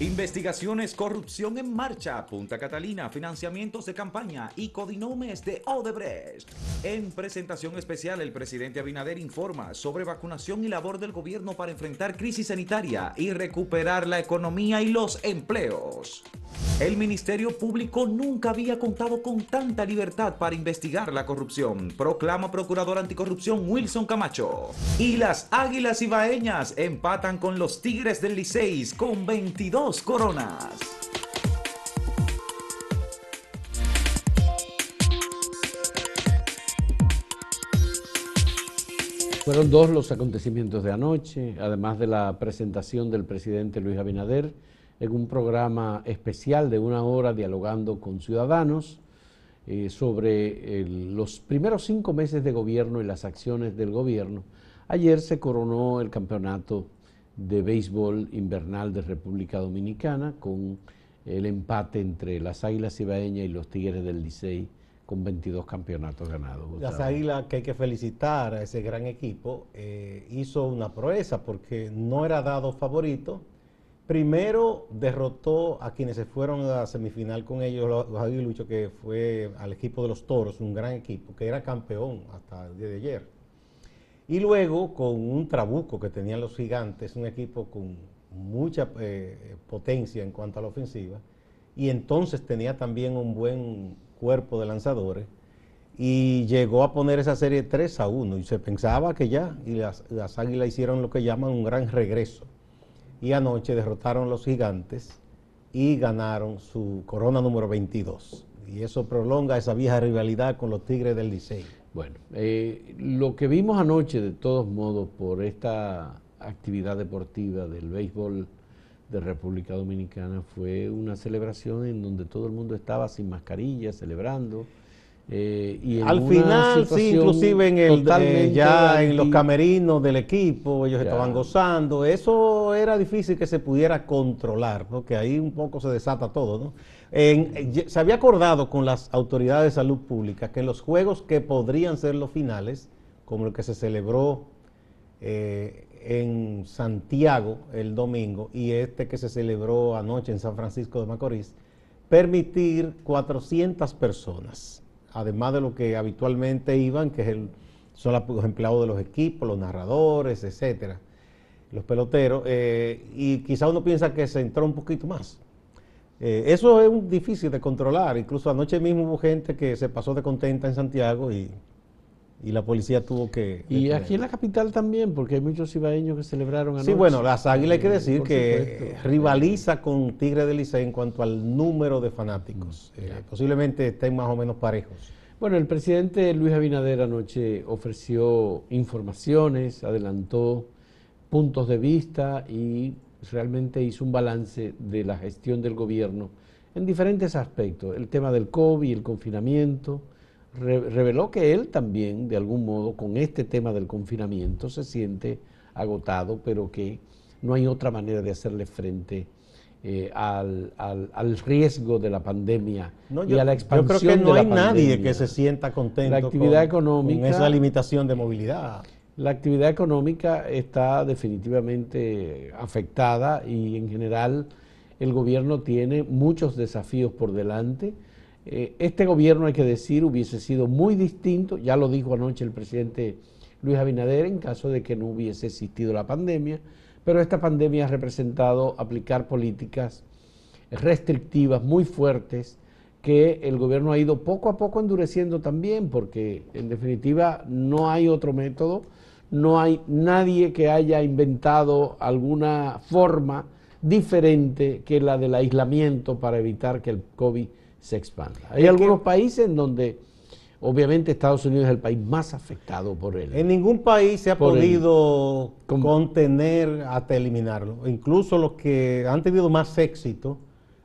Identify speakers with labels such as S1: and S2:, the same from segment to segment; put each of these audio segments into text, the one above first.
S1: Investigaciones Corrupción en Marcha, Punta Catalina, financiamientos de campaña y codinomes de Odebrecht. En presentación especial, el presidente Abinader informa sobre vacunación y labor del gobierno para enfrentar crisis sanitaria y recuperar la economía y los empleos. El Ministerio Público nunca había contado con tanta libertad para investigar la corrupción, proclama Procurador Anticorrupción Wilson Camacho. Y las Águilas Ibaeñas empatan con los Tigres del Liceis con 22 coronas.
S2: Fueron dos los acontecimientos de anoche, además de la presentación del presidente Luis Abinader en un programa especial de una hora dialogando con ciudadanos eh, sobre los primeros cinco meses de gobierno y las acciones del gobierno. Ayer se coronó el campeonato de béisbol invernal de República Dominicana con el empate entre las Águilas Ibaeñas y los Tigres del Licey con 22 campeonatos ganados.
S3: Las Águilas, que hay que felicitar a ese gran equipo, eh, hizo una proeza porque no era dado favorito Primero derrotó a quienes se fueron a la semifinal con ellos, los Lucho, que fue al equipo de los Toros, un gran equipo, que era campeón hasta el día de ayer. Y luego con un trabuco que tenían los gigantes, un equipo con mucha eh, potencia en cuanto a la ofensiva, y entonces tenía también un buen cuerpo de lanzadores, y llegó a poner esa serie 3 a 1, y se pensaba que ya, y las águilas hicieron lo que llaman un gran regreso y anoche derrotaron los gigantes y ganaron su corona número 22. Y eso prolonga esa vieja rivalidad con los Tigres del Licey.
S2: Bueno, eh, lo que vimos anoche, de todos modos, por esta actividad deportiva del béisbol de República Dominicana, fue una celebración en donde todo el mundo estaba sin mascarilla, celebrando.
S3: Eh, Al final, sí, inclusive en el, eh, ya en los camerinos del equipo, ellos estaban gozando. Eso era difícil que se pudiera controlar, porque ahí un poco se desata todo. ¿no? se había acordado con las autoridades de salud pública que los juegos que podrían ser los finales, como el que se celebró eh, en Santiago el domingo y este que se celebró anoche en San Francisco de Macorís, permitir 400 personas además de lo que habitualmente iban, que es el, son los empleados de los equipos, los narradores, etcétera, los peloteros, eh, y quizá uno piensa que se entró un poquito más. Eh, eso es difícil de controlar, incluso anoche mismo hubo gente que se pasó de contenta en Santiago y, la policía tuvo que...
S2: Y aquí en la capital también, porque hay muchos ibaeños que celebraron anoche.
S3: Sí, bueno, las Águilas hay que decir que rivaliza con Tigre de Licey en cuanto al número de fanáticos. Mm, eh, posiblemente estén más o menos parejos.
S2: Bueno, el presidente Luis Abinader anoche ofreció informaciones, adelantó puntos de vista y realmente hizo un balance de la gestión del gobierno en diferentes aspectos. El tema del COVID, el confinamiento, reveló que él también, de algún modo, con este tema del confinamiento se siente agotado, pero que no hay otra manera de hacerle frente eh, al, al, riesgo de la pandemia y a la expansión
S3: Yo creo que no hay nadie que se sienta contento
S2: la actividad económica,
S3: con esa limitación de movilidad.
S2: La actividad económica está definitivamente afectada y en general el gobierno tiene muchos desafíos por delante. Eh, este gobierno, hay que decir, hubiese sido muy distinto, ya lo dijo anoche el presidente Luis Abinader, en caso de que no hubiese existido la pandemia pero esta pandemia ha representado aplicar políticas restrictivas muy fuertes que el gobierno ha ido poco a poco endureciendo también, porque en definitiva no hay otro método, no hay nadie que haya inventado alguna forma diferente que la del aislamiento para evitar que el COVID se expanda. Hay algunos países en donde Obviamente Estados Unidos es el país más afectado por él.
S3: En ningún país se ha podido contener hasta eliminarlo. Incluso los que han tenido más éxito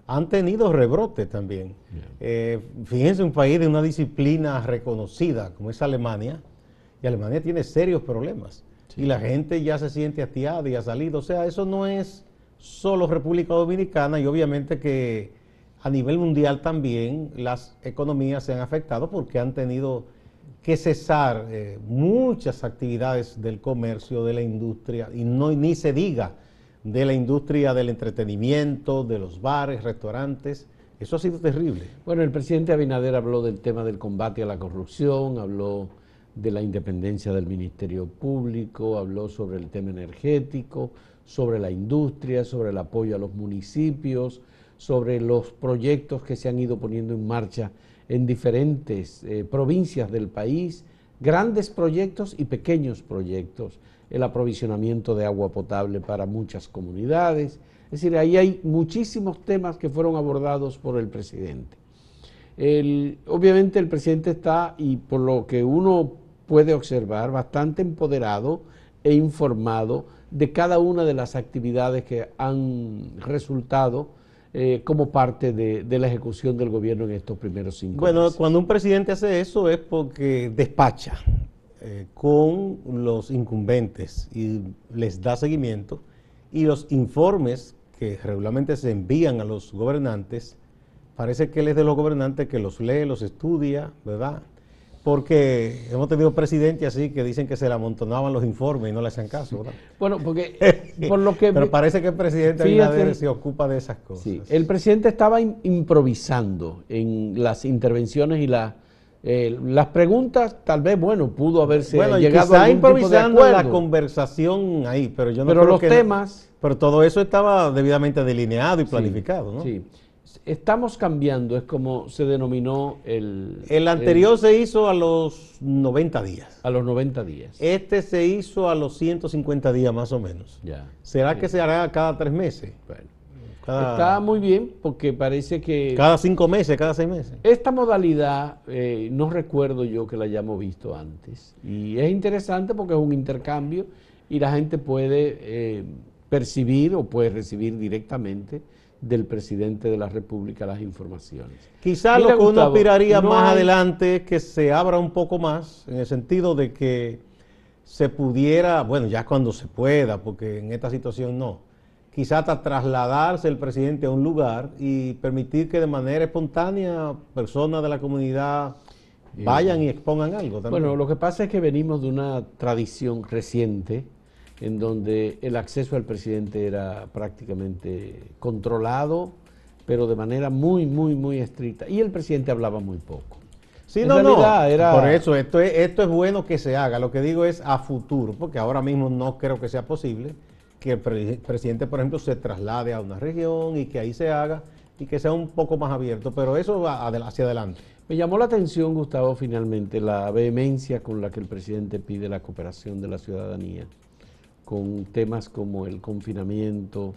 S3: han tenido rebrote también. Eh, fíjense, un país de una disciplina reconocida como es Alemania, y Alemania tiene serios problemas. Y la gente ya se siente hastiada y ha salido. O sea, eso no es solo República Dominicana y obviamente que a nivel mundial también las economías se han afectado porque han tenido que cesar eh, muchas actividades del comercio, de la industria, y no ni se diga de la industria del entretenimiento, de los bares, restaurantes. Eso ha sido terrible.
S2: Bueno, el presidente Abinader habló del tema del combate a la corrupción, habló de la independencia del Ministerio Público, habló sobre el tema energético, sobre la industria, sobre el apoyo a los municipios, sobre los proyectos que se han ido poniendo en marcha en diferentes eh, provincias del país, grandes proyectos y pequeños proyectos, el aprovisionamiento de agua potable para muchas comunidades. Es decir, ahí hay muchísimos temas que fueron abordados por el presidente. obviamente el presidente está, y por lo que uno puede observar, bastante empoderado e informado de cada una de las actividades que han resultado eh, como parte de, la ejecución del gobierno en estos primeros cinco
S3: bueno, Bueno, cuando un presidente hace eso es porque despacha eh, con los incumbentes y les da seguimiento y los informes que regularmente se envían a los gobernantes, parece que él es de los gobernantes que los lee, los estudia, ¿verdad? Porque hemos tenido presidentes así que dicen que se le amontonaban los informes y no le hacen caso. ¿verdad?
S2: Bueno, porque por lo que...
S3: Pero parece que el presidente Abinader se ocupa de esas cosas. Sí,
S2: el presidente estaba improvisando en las intervenciones y eh, las preguntas, tal vez, bueno, pudo haberse
S3: bueno, llegado a improvisando tipo la conversación ahí, pero yo no
S2: pero los temas...
S3: pero todo eso estaba debidamente delineado y planificado, ¿no? Sí
S2: estamos cambiando, es como se denominó el...
S3: El anterior se hizo a los 90 días.
S2: A los 90 días.
S3: Este se hizo a los 150 días más o menos. Ya. ¿Será que se hará cada tres meses? Bueno.
S2: Está muy bien porque parece que...
S3: Cada cinco meses, cada seis meses.
S2: Esta modalidad eh, no recuerdo yo que la hayamos visto antes. Y es interesante porque es un intercambio y la gente puede eh, percibir o puede recibir directamente del presidente de la República las informaciones.
S3: Quizá lo que uno aspiraría más adelante es que se abra un poco más, en el sentido de que se pudiera, bueno, ya cuando se pueda, porque en esta situación no, quizá hasta trasladarse el presidente a un lugar y permitir que de manera espontánea personas de la comunidad vayan y expongan algo.
S2: Bueno, lo que pasa es que venimos de una tradición reciente en donde el acceso al presidente era prácticamente controlado, pero de manera muy, muy, muy estricta. Y el presidente hablaba muy poco.
S3: Sí, no, no. Era... Por eso, esto es, esto es bueno que se haga. Lo que digo es a futuro, porque ahora mismo no creo que sea posible que el presidente, por ejemplo, se traslade a una región y que ahí se haga y que sea un poco más abierto, pero eso va hacia adelante.
S2: Me llamó la atención, Gustavo, finalmente, la vehemencia con la que el presidente pide la cooperación de la ciudadanía con temas como el confinamiento,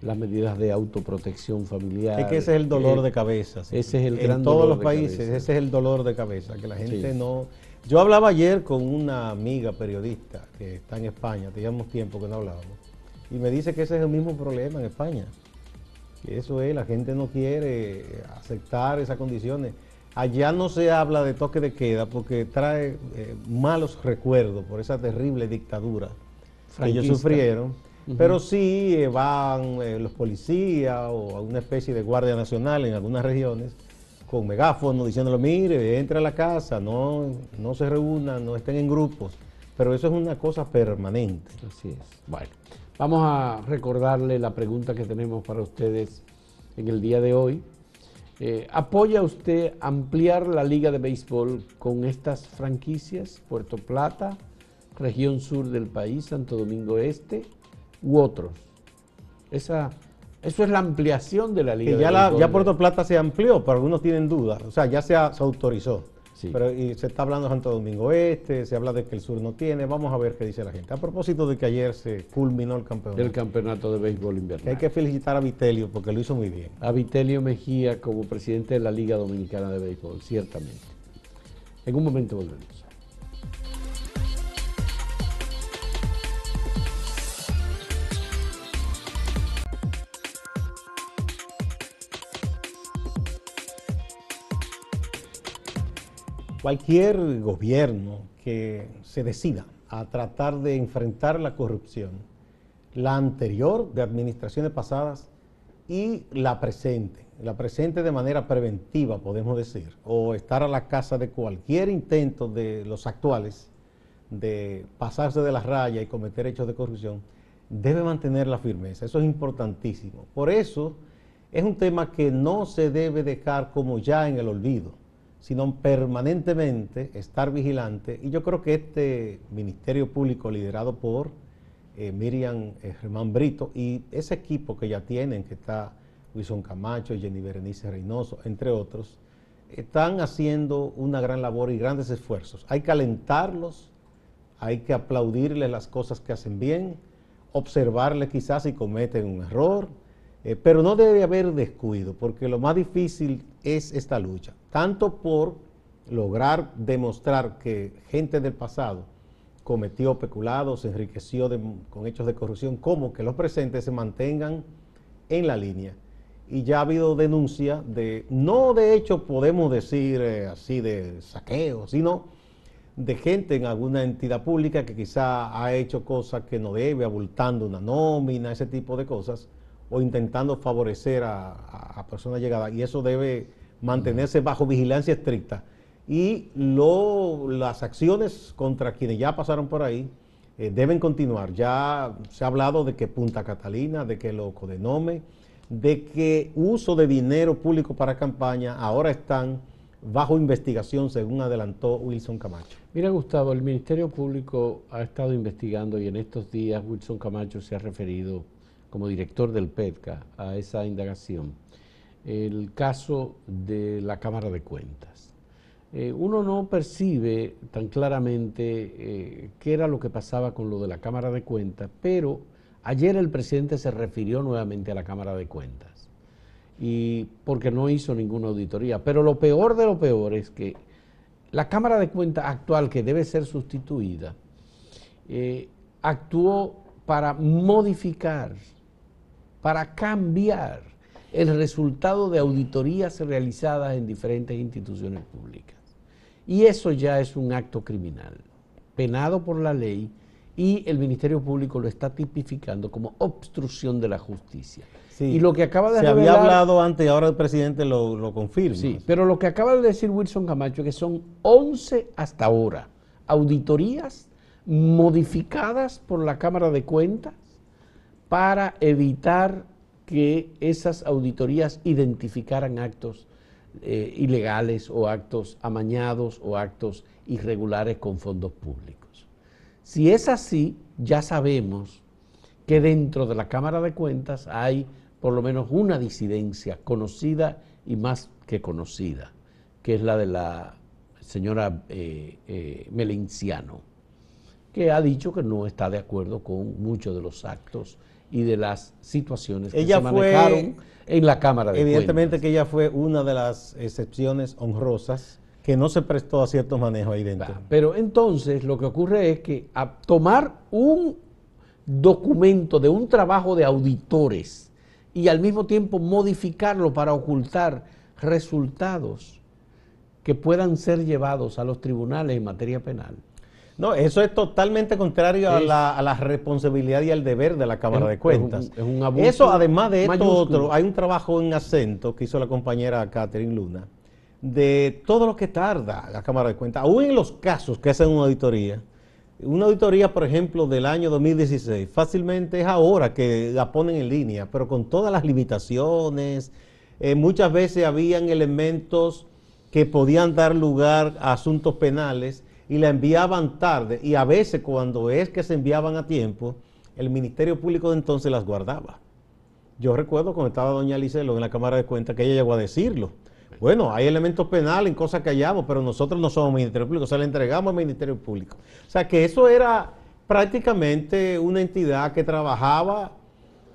S2: las medidas de autoprotección familiar.
S3: Es que ese es el dolor de cabeza.
S2: Ese es el
S3: gran En todos los países, ese es el dolor de cabeza, que la gente no... Yo hablaba ayer con una amiga periodista que está en España, teníamos tiempo que no hablábamos, y me dice que ese es el mismo problema en España. Que eso es, la gente no quiere aceptar esas condiciones. Allá no se habla de toque de queda porque trae eh, malos recuerdos por esa terrible dictadura ellos sufrieron. Pero sí eh, van eh, los policías o una especie de guardia nacional en algunas regiones con megáfono diciéndole, mire, entre a la casa, no, no se reúnan, no estén en grupos. Pero eso es una cosa permanente.
S2: Así es. Bueno, vamos a recordarle la pregunta que tenemos para ustedes en el día de hoy. Eh, ¿Apoya usted ampliar la liga de béisbol con estas franquicias? Puerto Plata, región sur del país, Santo Domingo Este, u otros. Esa, eso es la ampliación de la Liga.
S3: ya, ya Puerto Plata se amplió, pero algunos tienen dudas. O sea, ya se, autorizó. Pero y se está hablando de Santo Domingo Este, se habla de que el sur no tiene. Vamos a ver qué dice la gente. A propósito de que ayer se culminó el campeonato.
S2: El campeonato de béisbol invernal.
S3: hay que felicitar a Vitelio porque lo hizo muy bien.
S2: A Vitelio Mejía como presidente de la Liga Dominicana de Béisbol, ciertamente. En un momento volvemos.
S3: Cualquier gobierno que se decida a tratar de enfrentar la corrupción, la anterior de administraciones pasadas y la presente, la presente de manera preventiva, podemos decir, o estar a la casa de cualquier intento de los actuales de pasarse de la raya y cometer hechos de corrupción, debe mantener la firmeza. Eso es importantísimo. Por eso es un tema que no se debe dejar como ya en el olvido, sino permanentemente estar vigilante. Y yo creo que este Ministerio Público liderado por eh, Miriam eh, Germán Brito y ese equipo que ya tienen, que está Wilson Camacho, Jenny Berenice Reynoso, entre otros, están haciendo una gran labor y grandes esfuerzos. Hay que alentarlos, hay que aplaudirles las cosas que hacen bien, observarles quizás si cometen un error, eh, pero no debe haber descuido, porque lo más difícil es esta lucha, tanto por lograr demostrar que gente del pasado cometió peculados, se enriqueció con hechos de corrupción, como que los presentes se mantengan en la línea. Y ya ha habido denuncia de, no de hecho podemos decir eh, así de saqueo, sino de gente en alguna entidad pública que quizá ha hecho cosas que no debe, abultando una nómina, ese tipo de cosas, o intentando favorecer a personas llegadas. Y eso debe mantenerse bajo vigilancia estricta y las acciones contra quienes ya pasaron por ahí eh, deben continuar. Ya se ha hablado de que Punta Catalina, de que lo Codenome, de que uso de dinero público para campaña ahora están bajo investigación, según adelantó Wilson Camacho.
S2: Mira, Gustavo, el Ministerio Público ha estado investigando y en estos días Wilson Camacho se ha referido como director del PETCA a esa indagación. El caso de la Cámara de Cuentas. Eh, uno no percibe tan claramente eh, qué era lo que pasaba con lo de la Cámara de Cuentas, pero ayer el presidente se refirió nuevamente a la Cámara de Cuentas, y porque no hizo ninguna auditoría. Pero lo peor de lo peor es que la Cámara de Cuentas actual, que debe ser sustituida, eh, actuó para modificar, para cambiar el resultado de auditorías realizadas en diferentes instituciones públicas. Y eso ya es un acto criminal, penado por la ley y el Ministerio Público lo está tipificando como obstrucción de la justicia.
S3: y lo que acaba de Se había hablado antes y ahora el presidente lo, lo confirma.
S2: Sí, pero lo que acaba de decir Wilson Camacho es que son 11 hasta ahora auditorías modificadas por la Cámara de Cuentas para evitar que esas auditorías identificaran actos eh, ilegales o actos amañados o actos irregulares con fondos públicos. Si es así, ya sabemos que dentro de la Cámara de Cuentas hay por lo menos una disidencia conocida y más que conocida, que es la de la señora eh, eh, que ha dicho que no está de acuerdo con muchos de los actos y de las situaciones que se manejaron en la Cámara
S3: de Evidentemente que ella fue una de las excepciones honrosas que no se prestó a ciertos manejos ahí dentro.
S2: Pero entonces lo que ocurre es que a tomar un documento de un trabajo de auditores y al mismo tiempo modificarlo para ocultar resultados que puedan ser llevados a los tribunales en materia penal,
S3: no, eso es totalmente contrario a, la, responsabilidad y al deber de la Cámara de Cuentas. Es un, abuso eso, además de esto otro, hay un trabajo en acento que hizo la compañera Catherine Luna, de todo lo que tarda la Cámara de Cuentas, aún en los casos que hacen una auditoría. Una auditoría, por ejemplo, del año 2016, fácilmente es ahora que la ponen en línea, pero con todas las limitaciones. Eh, muchas veces habían elementos que podían dar lugar a asuntos penales y la enviaban tarde y a veces cuando es que se enviaban a tiempo, el Ministerio Público de entonces las guardaba. Yo recuerdo cuando estaba doña Licelo en la Cámara de Cuentas que ella llegó a decirlo. Bueno, hay elementos penales en cosas que hallamos, pero nosotros no somos Ministerio Público, o sea, le entregamos al Ministerio Público. O sea, que eso era prácticamente una entidad que trabajaba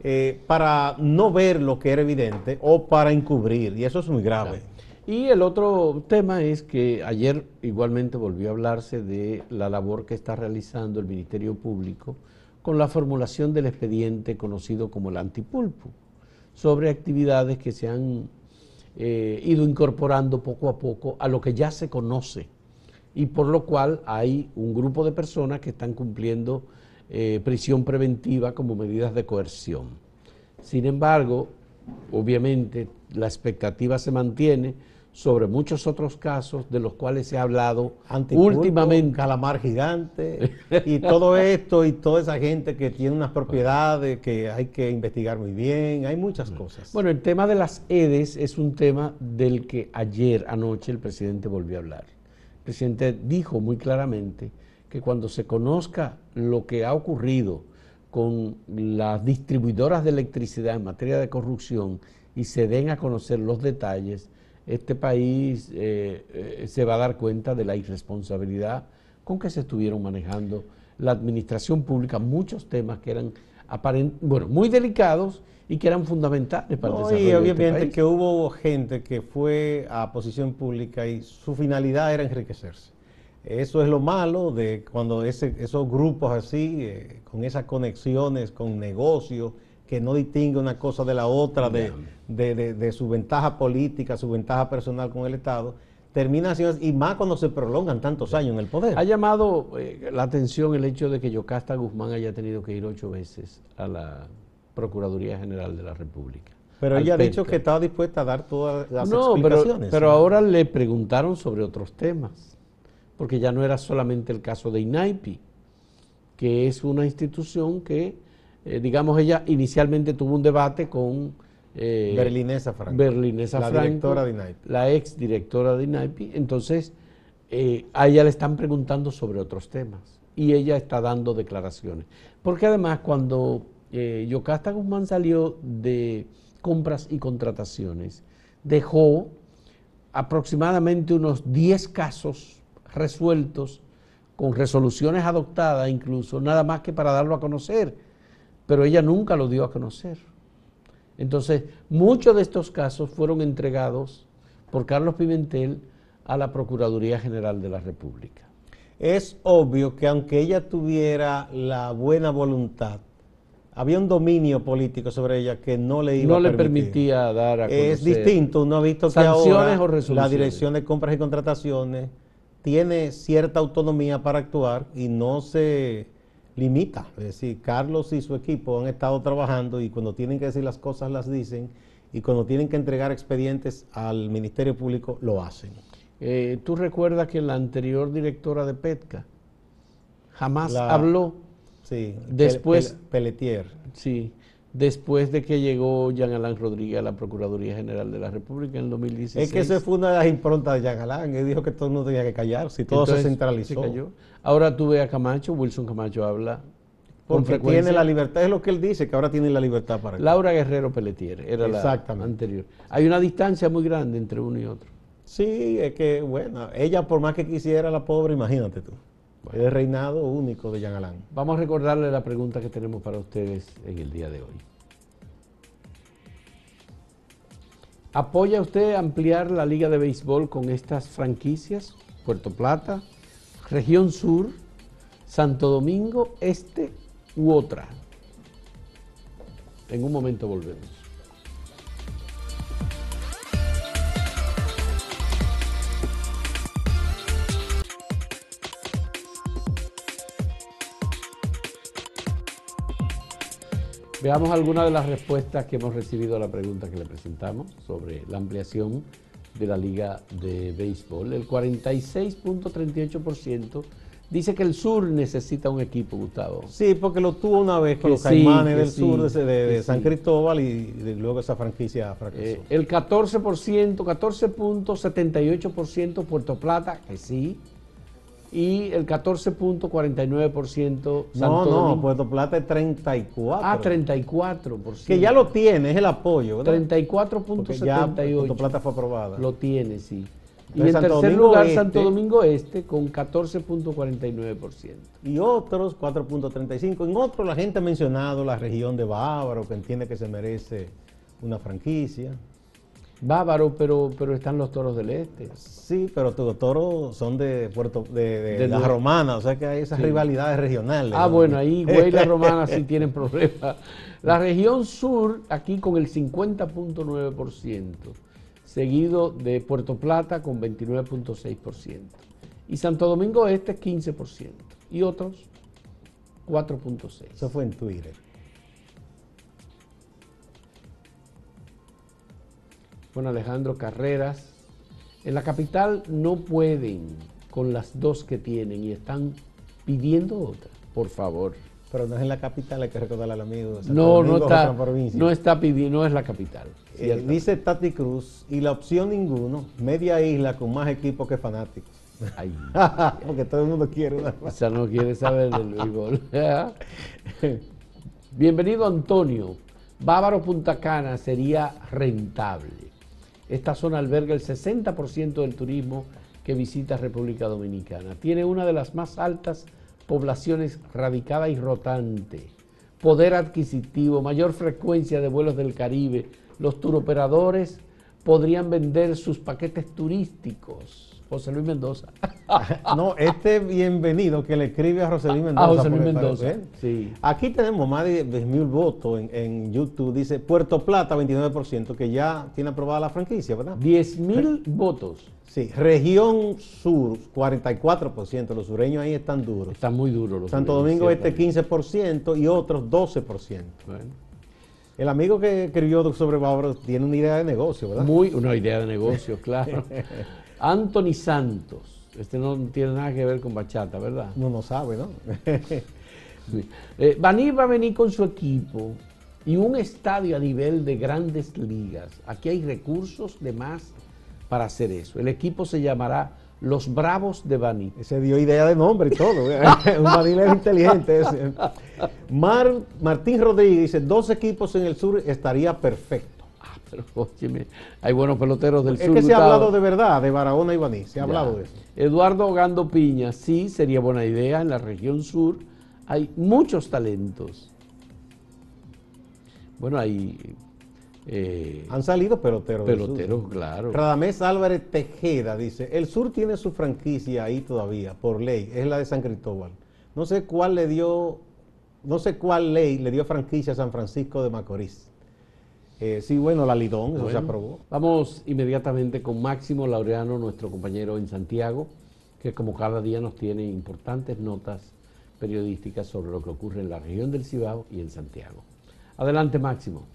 S3: eh, para no ver lo que era evidente o para encubrir, y eso es muy grave.
S2: Y el otro tema es que ayer igualmente volvió a hablarse de la labor que está realizando el Ministerio Público con la formulación del expediente conocido como el antipulpo, sobre actividades que se han eh, ido incorporando poco a poco a lo que ya se conoce y por lo cual hay un grupo de personas que están cumpliendo eh, prisión preventiva como medidas de coerción. Sin embargo, obviamente la expectativa se mantiene sobre muchos otros casos de los cuales se ha hablado últimamente.
S3: Calamar gigante y todo esto y toda esa gente que tiene unas propiedades que hay que investigar muy bien, hay muchas cosas.
S2: Bueno, el tema de las EDES es un tema del que ayer, anoche, el presidente volvió a hablar. El presidente dijo muy claramente que cuando se conozca lo que ha ocurrido con las distribuidoras de electricidad en materia de corrupción y se den a conocer los detalles, este país eh, eh, se va a dar cuenta de la irresponsabilidad con que se estuvieron manejando la administración pública, muchos temas que eran bueno, muy delicados y que eran fundamentales para el desarrollo.
S3: Y obviamente este que hubo gente que fue a posición pública y su finalidad era enriquecerse. Eso es lo malo de cuando esos grupos así, eh, con esas conexiones con negocios, que no distingue una cosa de la otra, de, su ventaja política, su ventaja personal con el Estado, termina siendo, y más cuando se prolongan tantos años en el poder.
S2: Ha llamado eh, la atención el hecho de que Yocasta Guzmán haya tenido que ir ocho veces a la Procuraduría General de la República.
S3: Pero ella ha dicho que estaba dispuesta a dar todas las explicaciones.
S2: Pero, pero ahora le preguntaron sobre otros temas, porque ya no era solamente el caso de INAIPI, que es una institución que eh, digamos, ella inicialmente tuvo un debate con...
S3: Eh, Berlinesa
S2: Franco. Berlinesa
S3: la directora de INAIPI.
S2: La ex directora de INAIPI. Entonces, eh, a ella le están preguntando sobre otros temas y ella está dando declaraciones. Porque además, cuando Yocasta Guzmán salió de compras y contrataciones, dejó aproximadamente unos 10 casos resueltos con resoluciones adoptadas incluso, nada más que para darlo a conocer pero ella nunca lo dio a conocer. Entonces, muchos de estos casos fueron entregados por Carlos Pimentel a la Procuraduría General de la República.
S3: Es obvio que aunque ella tuviera la buena voluntad, había un dominio político sobre ella que no le iba
S2: no le permitía dar a conocer
S3: Es distinto, uno ha visto que ahora la Dirección de Compras y Contrataciones tiene cierta autonomía para actuar y no se limita. Es decir, Carlos y su equipo han estado trabajando y cuando tienen que decir las cosas las dicen y cuando tienen que entregar expedientes al Ministerio Público lo hacen.
S2: Eh, ¿Tú recuerdas que la anterior directora de PETCA jamás habló?
S3: Sí,
S2: después.
S3: Pelletier.
S2: Sí, después de que llegó Jean Alain Rodríguez a la Procuraduría General de la República en el 2016.
S3: Es que esa fue una de las improntas de Jean Alain. Él dijo que todo el mundo tenía que callarse y todo se centralizó.
S2: Ahora tú ves a Camacho, Wilson Camacho habla.
S3: Porque tiene la libertad, es lo que él dice, que ahora tiene la libertad para
S2: Laura Guerrero Pelletier era la anterior. Hay una distancia muy grande entre uno y otro.
S3: Sí, es que, bueno, ella por más que quisiera la pobre, imagínate tú. Es el reinado único de Jean Alain.
S2: Vamos a recordarle la pregunta que tenemos para ustedes en el día de hoy. ¿Apoya usted ampliar la liga de béisbol con estas franquicias? Puerto Plata, Región Sur, Santo Domingo, Este u otra. En un momento volvemos. Veamos algunas de las respuestas que hemos recibido a la pregunta que le presentamos sobre la ampliación de la Liga de Béisbol. El 46.38% dice que el sur necesita un equipo, Gustavo.
S3: Sí, porque lo tuvo una vez con los Caimanes del sur de, San Cristóbal y, luego esa franquicia fracasó. Eh,
S2: el 14%, 14.78% Puerto Plata, que sí y el 14.49%
S3: No, no, Puerto Plata es 34.
S2: Ah, 34%.
S3: Que ya lo tiene, es el apoyo.
S2: 34.78.
S3: Puerto Plata fue aprobada.
S2: Lo tiene, sí. y en tercer lugar este, Santo Domingo Este con 14.49%.
S3: Y otros 4.35%. En otros la gente ha mencionado la región de Bávaro, que entiende que se merece una franquicia.
S2: Bávaro, pero, pero están los toros del este.
S3: Sí, pero los toros son de Puerto de, de, las romanas, o sea que hay esas rivalidades regionales.
S2: Ah, bueno, ahí güey las romanas sí tienen problemas. La región sur, aquí con el 50.9%, seguido de Puerto Plata con 29.6%. Y Santo Domingo Este 15%. Y otros 4.6%.
S3: Eso fue en Twitter.
S2: Alejandro Carreras, En la capital no pueden con las dos que tienen y están pidiendo otra, por favor.
S3: Pero no es en la capital, hay que recordarle al amigo.
S2: no, no está, no está pidiendo, no es la capital.
S3: Eh, dice Tati Cruz, y la opción ninguno, media isla con más equipos que fanáticos. Porque todo el mundo quiere una.
S2: O sea, no quiere saber del béisbol. Bienvenido Antonio. Bávaro Punta Cana sería rentable. Esta zona alberga el 60% del turismo que visita República Dominicana. Tiene una de las más altas poblaciones radicada y rotante, poder adquisitivo, mayor frecuencia de vuelos del Caribe. Los turoperadores podrían vender sus paquetes turísticos José Luis Mendoza.
S3: no, este bienvenido que le escribe a José Luis Mendoza.
S2: A José Luis Mendoza.
S3: Sí. Aquí tenemos más de 10.000 votos en, YouTube. Dice Puerto Plata, 29%, que ya tiene aprobada la franquicia, ¿verdad?
S2: 10.000 votos.
S3: Sí, región sur, 44%. Los sureños ahí están duros.
S2: Están muy duros
S3: los Santo Domingo este 15% y otros 12%. Bueno. El amigo que escribió sobre Bávaro tiene una idea de negocio, ¿verdad?
S2: Muy, una idea de negocio, claro. Anthony Santos. Este no tiene nada que ver con bachata, ¿verdad?
S3: No, no sabe, ¿no?
S2: Eh, Baní va a venir con su equipo y un estadio a nivel de grandes ligas. Aquí hay recursos de más para hacer eso. El equipo se llamará Los Bravos de Baní.
S3: Se dio idea de nombre y todo. ¿eh? un Baní es inteligente. Martín Rodríguez dice, dos equipos en el sur estaría perfecto.
S2: Pero, hay buenos peloteros del sur.
S3: Es que se ha hablado de verdad, de Barahona y Baní, se ha hablado de eso.
S2: Eduardo Gando Piña, sí, sería buena idea. En la región sur hay muchos talentos. Bueno, hay...
S3: Eh, Han salido peloteros.
S2: Peloteros, claro.
S3: Radamés Álvarez Tejeda dice, el sur tiene su franquicia ahí todavía, por ley, es la de San Cristóbal. No sé cuál le dio, no sé cuál ley le dio franquicia a San Francisco de Macorís. Eh, sí, bueno, la Lidón, eso se aprobó.
S2: Vamos inmediatamente con Máximo Laureano, nuestro compañero en Santiago, que como cada día nos tiene importantes notas periodísticas sobre lo que ocurre en la región del Cibao y en Santiago. Adelante, Máximo.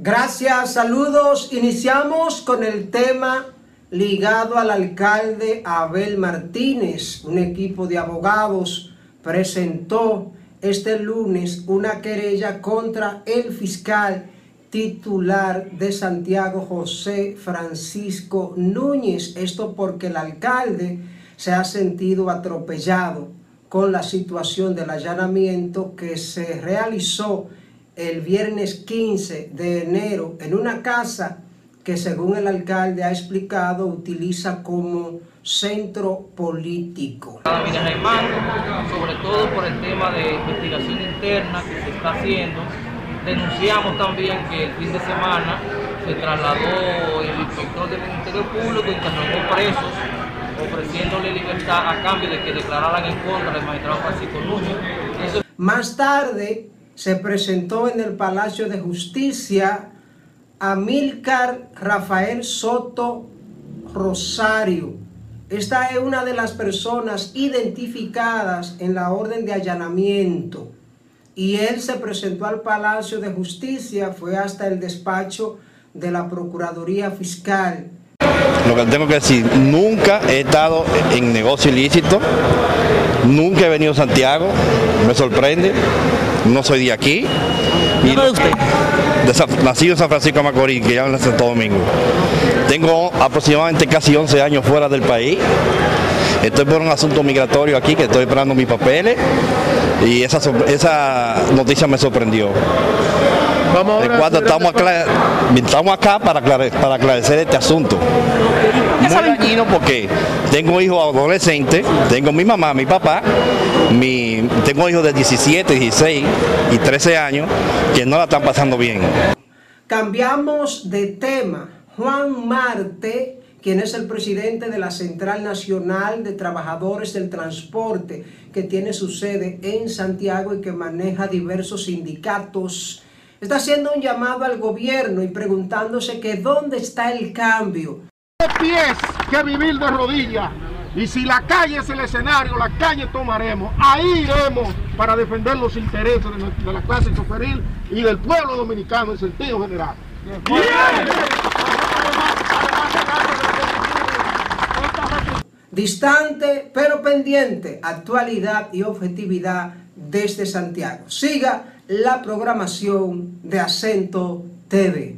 S4: Gracias, saludos. Iniciamos con el tema ligado al alcalde Abel Martínez. Un equipo de abogados presentó este lunes una querella contra el fiscal titular de Santiago José Francisco Núñez. Esto porque el alcalde se ha sentido atropellado con la situación del allanamiento que se realizó el viernes 15 de enero en una casa que según el alcalde ha explicado utiliza como centro político.
S5: sobre todo por el tema de investigación interna que se está haciendo. Denunciamos también que el fin de semana se trasladó el inspector del Ministerio Público, y interrogó presos, ofreciéndole libertad a cambio de que declararan en contra del magistrado Francisco Núñez.
S4: Más tarde se presentó en el Palacio de Justicia Amílcar Rafael Soto Rosario, esta es una de las personas identificadas en la orden de allanamiento y él se presentó al Palacio de Justicia, fue hasta el despacho de la Procuraduría Fiscal.
S6: Lo que tengo que decir, nunca he estado en negocio ilícito, nunca he venido a Santiago, me sorprende, no soy de aquí. Y usted? nacido en San Francisco de Macorís, que ya en Santo Domingo. Tengo aproximadamente casi 11 años fuera del país. Estoy por un asunto migratorio aquí, que estoy esperando mis papeles. Y esa, esa noticia me sorprendió. Vamos estamos, estamos acá para, para aclarecer este asunto. Muy dañino porque tengo hijos adolescentes, tengo mi mamá, mi papá, mi, tengo hijos de 17, 16 y 13 años que no la están pasando bien.
S4: Cambiamos de tema. Juan Marte, quien es el presidente de la Central Nacional de Trabajadores del Transporte, que tiene su sede en Santiago y que maneja diversos sindicatos, está haciendo un llamado al gobierno y preguntándose que dónde está el cambio.
S7: pies que vivir de rodillas. Y si la calle es el escenario, la calle tomaremos. Ahí iremos para defender los intereses de, la clase choferil y del pueblo dominicano en sentido general.
S4: Distante pero pendiente, actualidad y objetividad desde Santiago. Siga la programación de Acento TV.